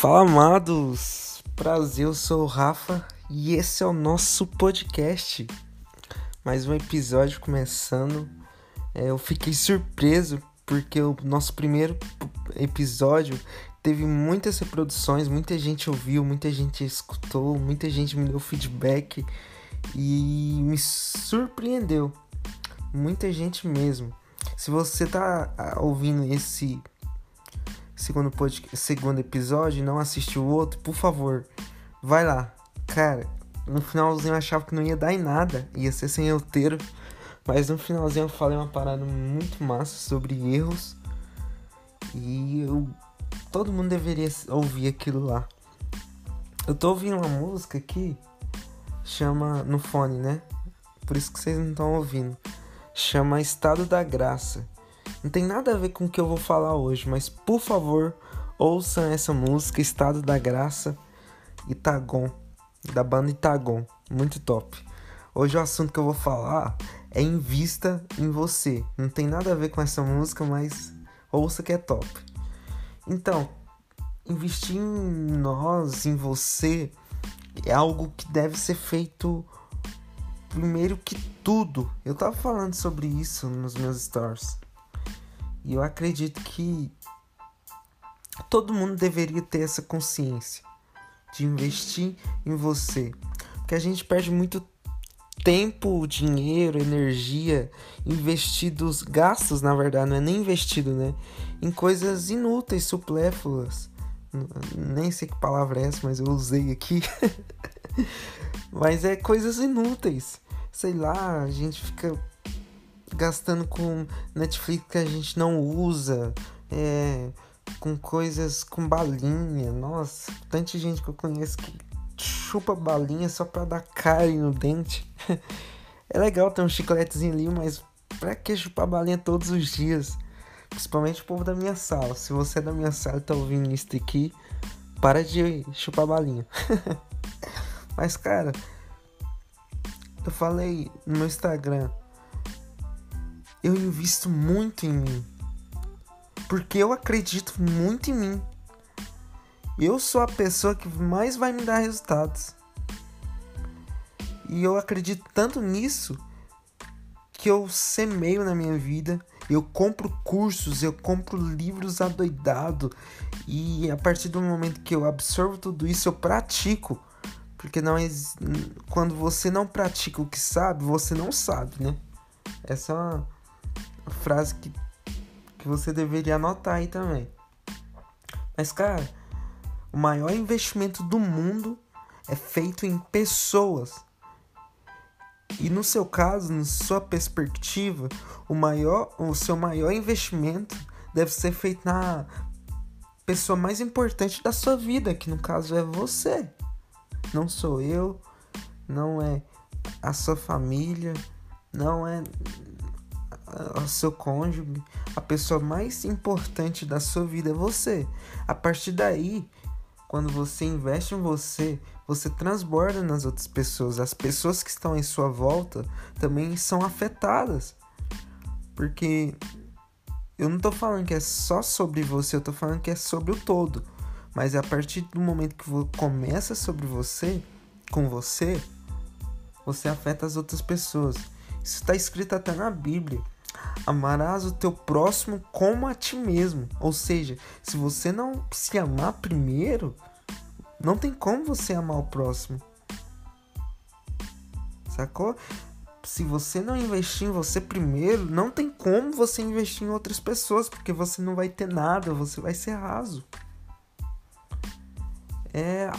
Fala, amados! Prazer, eu sou o Rafa e esse é o nosso podcast. Mais um episódio começando. É, eu fiquei surpreso porque o nosso primeiro episódio teve muitas reproduções, muita gente ouviu, muita gente escutou, muita gente me deu feedback e me surpreendeu. Muita gente mesmo. Se você tá ah, ouvindo esse segundo, podcast, segundo episódio e não assistiu o outro, por favor, vai lá. Cara, no finalzinho eu achava que não ia dar em nada, ia ser sem roteiro. Mas no finalzinho eu falei uma parada muito massa sobre erros. E eu, todo mundo deveria ouvir aquilo lá. Eu tô ouvindo uma música aqui, chama no fone, né? Por isso que vocês não estão ouvindo. Chama Estado da Graça. Não tem nada a ver com o que eu vou falar hoje, mas por favor, ouçam essa música Estado da Graça Itagon, da banda Itagon, muito top. Hoje o assunto que eu vou falar é Invista em Você. Não tem nada a ver com essa música, mas ouça que é top. Então, investir em nós, em você, é algo que deve ser feito primeiro que tudo. Eu tava falando sobre isso nos meus stories. E eu acredito que todo mundo deveria ter essa consciência de investir em você. Porque a gente perde muito tempo, dinheiro, energia investidos, gastos na verdade, não é nem investido, né? Em coisas inúteis, supléfulas. Nem sei que palavra é essa, mas eu usei aqui. mas é coisas inúteis. Sei lá, a gente fica gastando com Netflix que a gente não usa, é, com coisas com balinha. Nossa, tanta gente que eu conheço que chupa balinha só pra dar carne no dente. é legal ter um chicletezinho ali, mas pra que chupar balinha todos os dias? Principalmente o povo da minha sala. Se você é da minha sala e tá ouvindo isso aqui, para de chupar balinha. mas, cara, eu falei no meu Instagram eu invisto muito em mim. Porque eu acredito muito em mim. Eu sou a pessoa que mais vai me dar resultados. E eu acredito tanto nisso que eu semeio na minha vida. Eu compro cursos, eu compro livros adoidado. E a partir do momento que eu absorvo tudo isso, eu pratico. Porque não quando você não pratica o que sabe, você não sabe, né? Essa é uma frase que, que você deveria anotar aí também. Mas, cara, o maior investimento do mundo é feito em pessoas. E no seu caso, na sua perspectiva, o maior, o seu maior investimento deve ser feito na pessoa mais importante da sua vida, que no caso é você. Não sou eu, não é a sua família, não é o seu cônjuge, a pessoa mais importante da sua vida é você. A partir daí, quando você investe em você, você transborda nas outras pessoas. As pessoas que estão em sua volta também são afetadas. Porque eu não tô falando que é só sobre você, eu tô falando que é sobre o todo. Mas a partir do momento que começa sobre você, com você, você afeta as outras pessoas. Isso está escrito até na Bíblia. Amarás o teu próximo como a ti mesmo. Ou seja, se você não se amar primeiro, não tem como você amar o próximo. Sacou? Se você não investir em você primeiro, não tem como você investir em outras pessoas, porque você não vai ter nada, você vai ser raso. É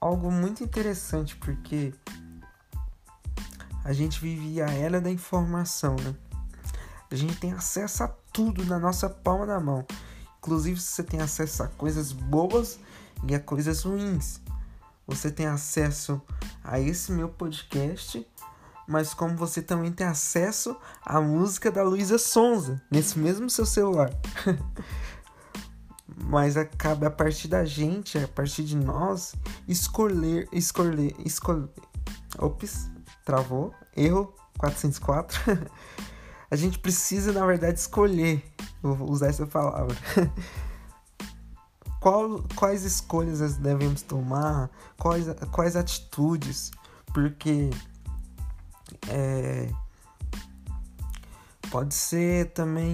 algo muito interessante, porque a gente vive a era da informação, né? A gente tem acesso a tudo na nossa palma da mão. Inclusive, você tem acesso a coisas boas e a coisas ruins. Você tem acesso a esse meu podcast, mas como você também tem acesso à música da Luísa Sonza nesse mesmo seu celular. mas acaba a partir da gente, a partir de nós, escolher, escolher, escolher. Ops, travou, erro 404. a gente precisa, na verdade, escolher. Vou usar essa palavra. qual, quais escolhas devemos tomar, quais, quais atitudes, porque é, pode ser também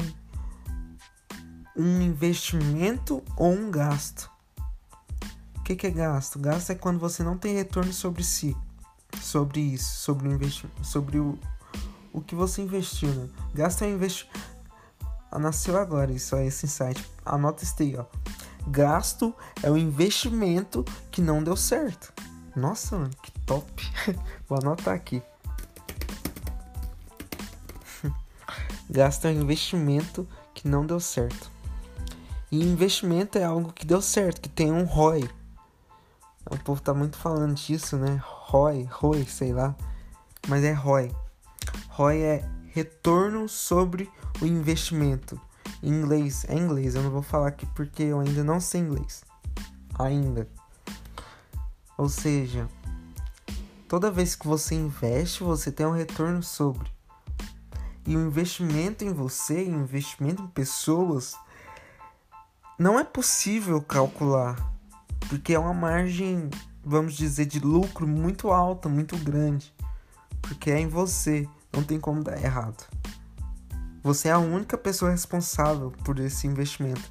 um investimento ou um gasto. O que, que é gasto? Gasto é quando você não tem retorno sobre si, sobre isso, sobre o investimento, sobre o, o que você investiu. Né? Gasto é um. Ah, nasceu agora isso aí, esse insight. Anota isso aí, ó. Gasto é um investimento que não deu certo. Nossa, mano, que top. Vou anotar aqui. Gasto é um investimento que não deu certo. E investimento é algo que deu certo, que tem um ROI. O povo tá muito falando disso, né? ROI, ROI, sei lá. Mas é ROI. ROI é retorno sobre o investimento. Em inglês, é inglês, eu não vou falar aqui porque eu ainda não sei inglês. Ainda. Ou seja, toda vez que você investe, você tem um retorno sobre. E o investimento em você, o investimento em pessoas, não é possível calcular, porque é uma margem, vamos dizer, de lucro muito alta, muito grande, porque é em você, não tem como dar errado. Você é a única pessoa responsável por esse investimento.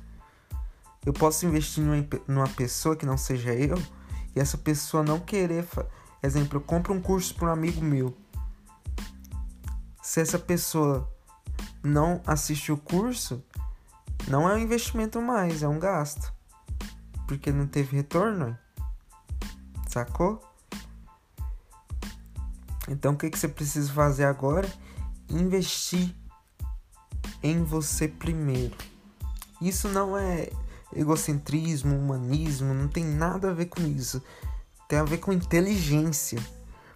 Eu posso investir numa pessoa que não seja eu e essa pessoa não querer. Exemplo, eu compro um curso para um amigo meu se essa pessoa não assistir o curso, não é um investimento mais, é um gasto. Porque não teve retorno. Sacou? Então o que, que você precisa fazer agora? Investir em você primeiro. Isso não é egocentrismo, humanismo, não tem nada a ver com isso. Tem a ver com inteligência.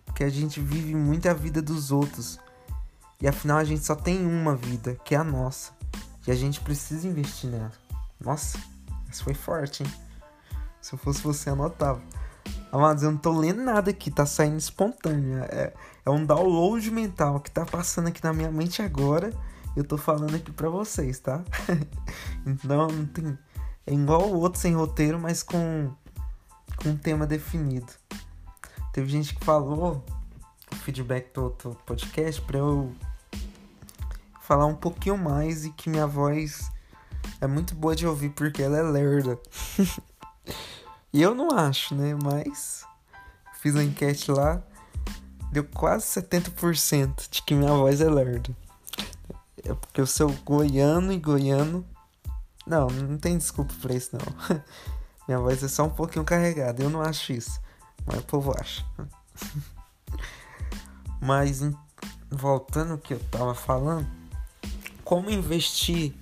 Porque a gente vive muito a vida dos outros. E afinal a gente só tem uma vida, que é a nossa. E a gente precisa investir nela. Nossa, isso foi forte, hein? Se eu fosse você, anotava. Amados, eu não tô lendo nada aqui, tá saindo espontâneo. É, é um download mental que tá passando aqui na minha mente agora. Eu tô falando aqui pra vocês, tá? então não tem. É igual o outro sem roteiro, mas com, com um tema definido. Teve gente que falou o feedback do outro podcast pra eu falar um pouquinho mais e que minha voz é muito boa de ouvir porque ela é lerda. e eu não acho, né? Mas fiz a enquete lá, deu quase 70% de que minha voz é lerda. É porque eu sou goiano e goiano. Não, não tem desculpa pra isso não. minha voz é só um pouquinho carregada, eu não acho isso. Mas o povo acha. Mas voltando ao que eu tava falando como investir,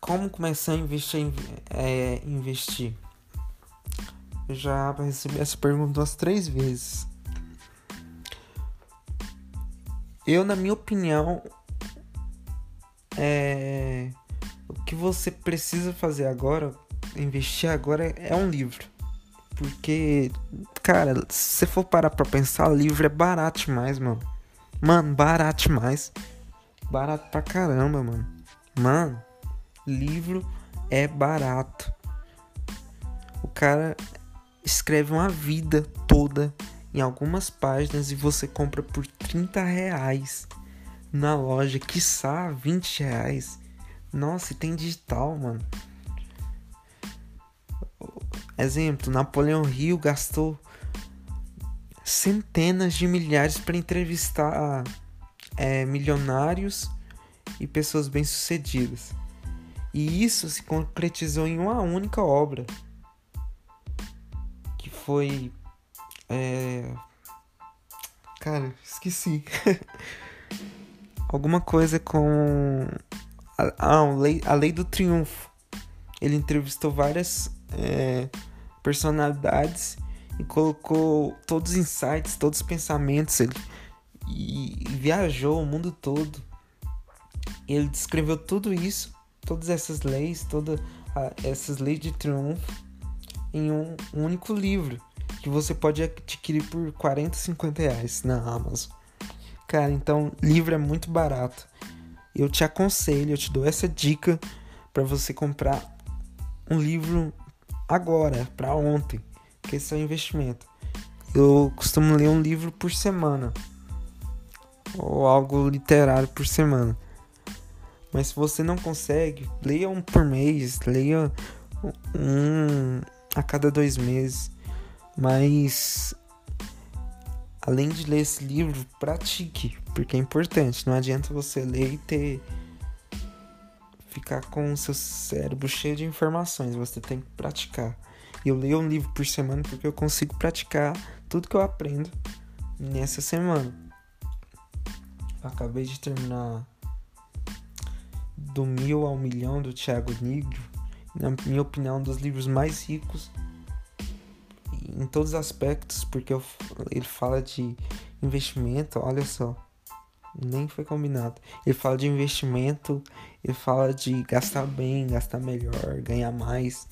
como começar a investir, em, é, investir. Eu já recebi essa pergunta umas três vezes. Eu, na minha opinião, é, o que você precisa fazer agora, investir agora, é um livro. Porque, cara, se você for parar pra pensar, livro é barato demais, mano. Mano, barato demais. Barato pra caramba, mano. Mano, livro é barato. O cara escreve uma vida toda em algumas páginas e você compra por 30 reais na loja, quiçá 20 reais. Nossa, e tem digital, mano. Exemplo, Napoleão Rio gastou centenas de milhares para entrevistar é, milionários e pessoas bem-sucedidas. E isso se concretizou em uma única obra, foi. É... Cara, esqueci. Alguma coisa com. Ah, a lei, a lei do triunfo. Ele entrevistou várias é, personalidades e colocou todos os insights, todos os pensamentos. Ele e, viajou o mundo todo. Ele descreveu tudo isso, todas essas leis, todas essas leis de triunfo em um, único livro que você pode adquirir por 40, 50 reais na Amazon. Cara, então livro é muito barato. Eu te aconselho, eu te dou essa dica para você comprar um livro agora, para ontem, que esse é o investimento. Eu costumo ler um livro por semana ou algo literário por semana. Mas se você não consegue, leia um por mês, leia um a cada dois meses. Mas além de ler esse livro, pratique, porque é importante. Não adianta você ler e ter ficar com o seu cérebro cheio de informações, você tem que praticar. Eu leio um livro por semana porque eu consigo praticar tudo que eu aprendo nessa semana. Acabei de terminar do Mil ao Milhão do Thiago Nigro, na minha opinião, um dos livros mais ricos em todos os aspectos, porque eu, ele fala de investimento, olha só, nem foi combinado. Ele fala de investimento, ele fala de gastar bem, gastar melhor, ganhar mais,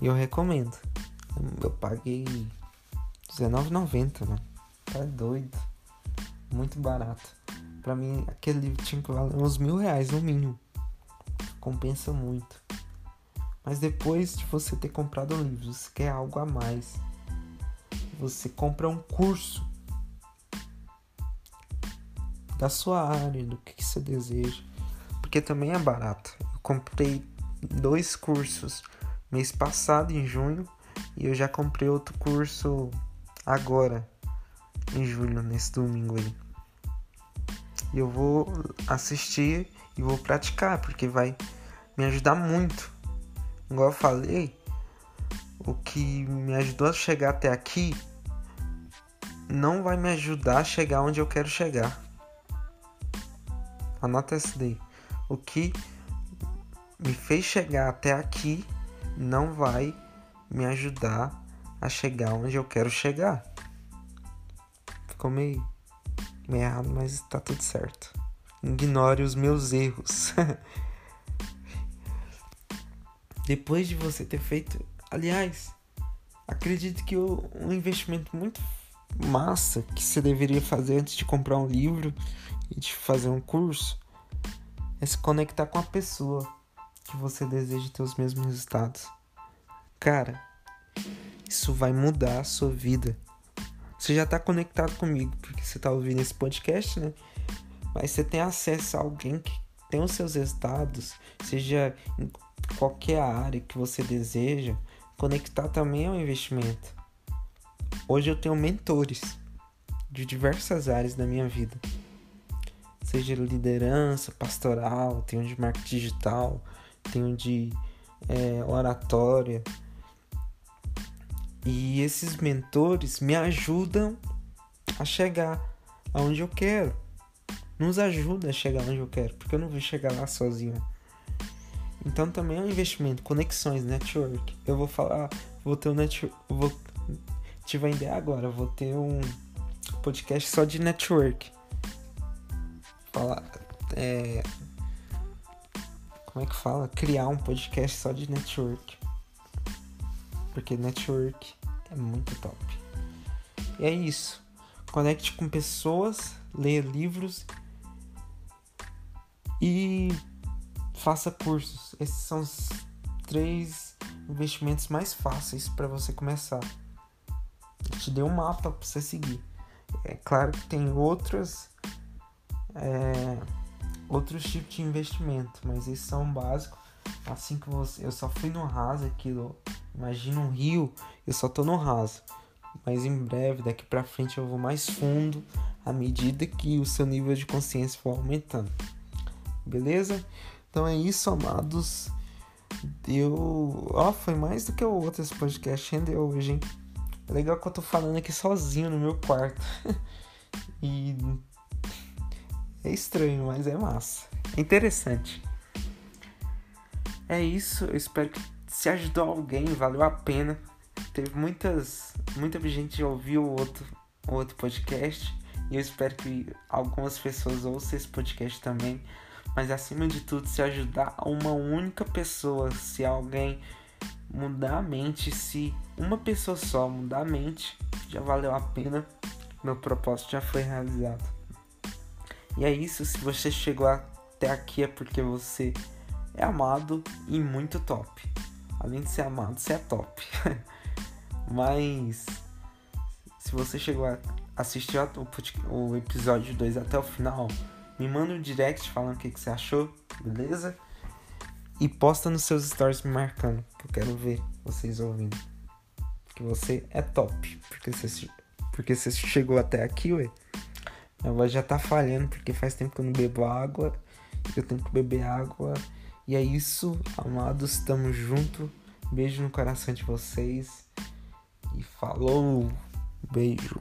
e eu recomendo. Eu paguei R$19,90, mano. Tá doido. Muito barato. Pra mim, aquele livro tinha que valer uns mil reais no mínimo compensa muito. Mas depois de você ter comprado um livro, você quer algo a mais. Você compra um curso da sua área, do que você deseja. Porque também é barato. Eu comprei dois cursos mês passado, em junho, e eu já comprei outro curso agora, em julho, nesse domingo aí. E eu vou assistir e vou praticar, porque vai me ajudar muito. Igual eu falei, o que me ajudou a chegar até aqui não vai me ajudar a chegar onde eu quero chegar. Anota essa daí. O que me fez chegar até aqui não vai me ajudar a chegar onde eu quero chegar. Ficou meio, meio errado, mas tá tudo certo. Ignore os meus erros. depois de você ter feito. Aliás, acredito que um investimento muito massa que você deveria fazer antes de comprar um livro e de fazer um curso é se conectar com a pessoa que você deseja ter os mesmos resultados. Cara, isso vai mudar a sua vida. Você já está conectado comigo porque você está ouvindo esse podcast, né? Mas você tem acesso a alguém que tem os seus resultados, seja qualquer área que você deseja, conectar também é um investimento. Hoje eu tenho mentores de diversas áreas da minha vida. Seja liderança, pastoral, tenho de marketing digital, tenho de é, oratória. E esses mentores me ajudam a chegar aonde eu quero. Nos ajuda a chegar onde eu quero, porque eu não vou chegar lá sozinho. Então também é um investimento, conexões, network. Eu vou falar, vou ter um network, vou te vender agora, vou ter um podcast só de network. Falar, é, como é que fala? Criar um podcast só de network. Porque network é muito top. E é isso. Conecte com pessoas, leia livros e faça cursos. Esses são os três investimentos mais fáceis para você começar. Eu te dei um mapa para você seguir. É claro que tem outros é, outros tipos de investimento, mas esses são básicos. Assim que você, eu só fui no raso aquilo. Imagina um rio, eu só tô no raso. Mas em breve, daqui para frente, eu vou mais fundo à medida que o seu nível de consciência for aumentando. Beleza? Então é isso, amados. Deu. Ó, oh, foi mais do que o outro esse podcast rendeu hoje, hein? É legal que eu tô falando aqui sozinho no meu quarto. e. É estranho, mas é massa. É interessante. É isso, eu espero que se ajudou alguém, valeu a pena. Teve muitas. Muita gente ouviu o outro, o outro podcast. E eu espero que algumas pessoas ouçam esse podcast também mas acima de tudo, se ajudar uma única pessoa, se alguém mudar a mente, se uma pessoa só mudar a mente, já valeu a pena, meu propósito já foi realizado. E é isso, se você chegou até aqui é porque você é amado e muito top. Além de ser amado, você é top. Mas se você chegou a assistir o episódio 2 até o final, me manda um direct falando o que, que você achou, beleza? E posta nos seus stories me marcando, que eu quero ver vocês ouvindo. Que você é top, porque você, porque você chegou até aqui, ué. Minha voz já tá falhando porque faz tempo que eu não bebo água. Eu tenho que beber água. E é isso, amados. Tamo junto. Beijo no coração de vocês. E falou. Beijo.